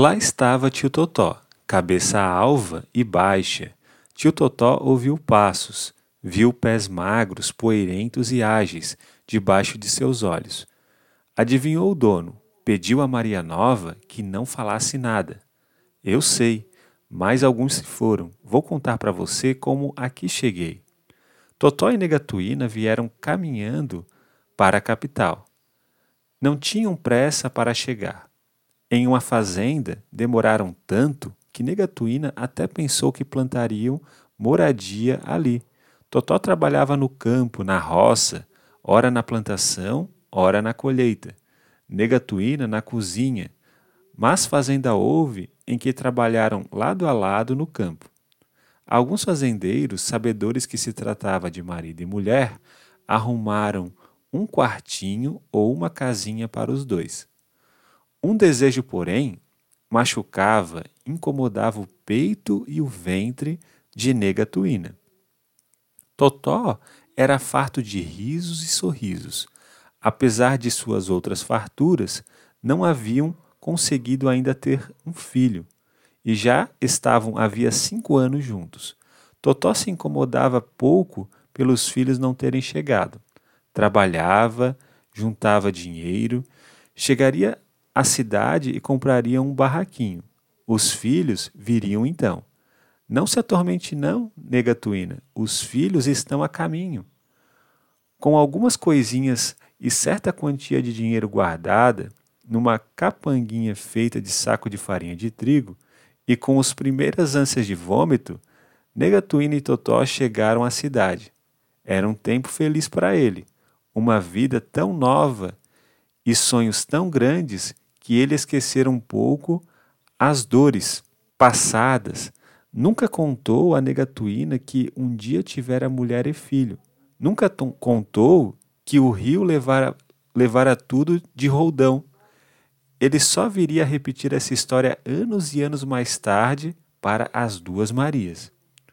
Lá estava tio Totó, cabeça alva e baixa. Tio Totó ouviu passos, viu pés magros, poeirentos e ágeis debaixo de seus olhos. Adivinhou o dono, pediu a Maria Nova que não falasse nada. Eu sei, mas alguns se foram. Vou contar para você como aqui cheguei. Totó e Negatuína vieram caminhando para a capital. Não tinham pressa para chegar. Em uma fazenda, demoraram tanto que Negatuína até pensou que plantariam moradia ali. Totó trabalhava no campo, na roça, ora na plantação, ora na colheita. Negatuína na cozinha, mas fazenda houve em que trabalharam lado a lado no campo. Alguns fazendeiros, sabedores que se tratava de marido e mulher, arrumaram um quartinho ou uma casinha para os dois. Um desejo, porém, machucava, incomodava o peito e o ventre de Negatuína. Totó era farto de risos e sorrisos. Apesar de suas outras farturas, não haviam conseguido ainda ter um filho e já estavam havia cinco anos juntos. Totó se incomodava pouco pelos filhos não terem chegado. Trabalhava, juntava dinheiro, chegaria à cidade e compraria um barraquinho. Os filhos viriam então. Não se atormente não, Negatuína, os filhos estão a caminho. Com algumas coisinhas e certa quantia de dinheiro guardada, numa capanguinha feita de saco de farinha de trigo, e com as primeiras ânsias de vômito, Negatuína e Totó chegaram à cidade. Era um tempo feliz para ele, uma vida tão nova e sonhos tão grandes que ele esquecera um pouco as dores passadas. Nunca contou a Negatuína que um dia tivera mulher e filho. Nunca contou que o rio levara, levara tudo de roldão ele só viria a repetir essa história anos e anos mais tarde para as duas Marias.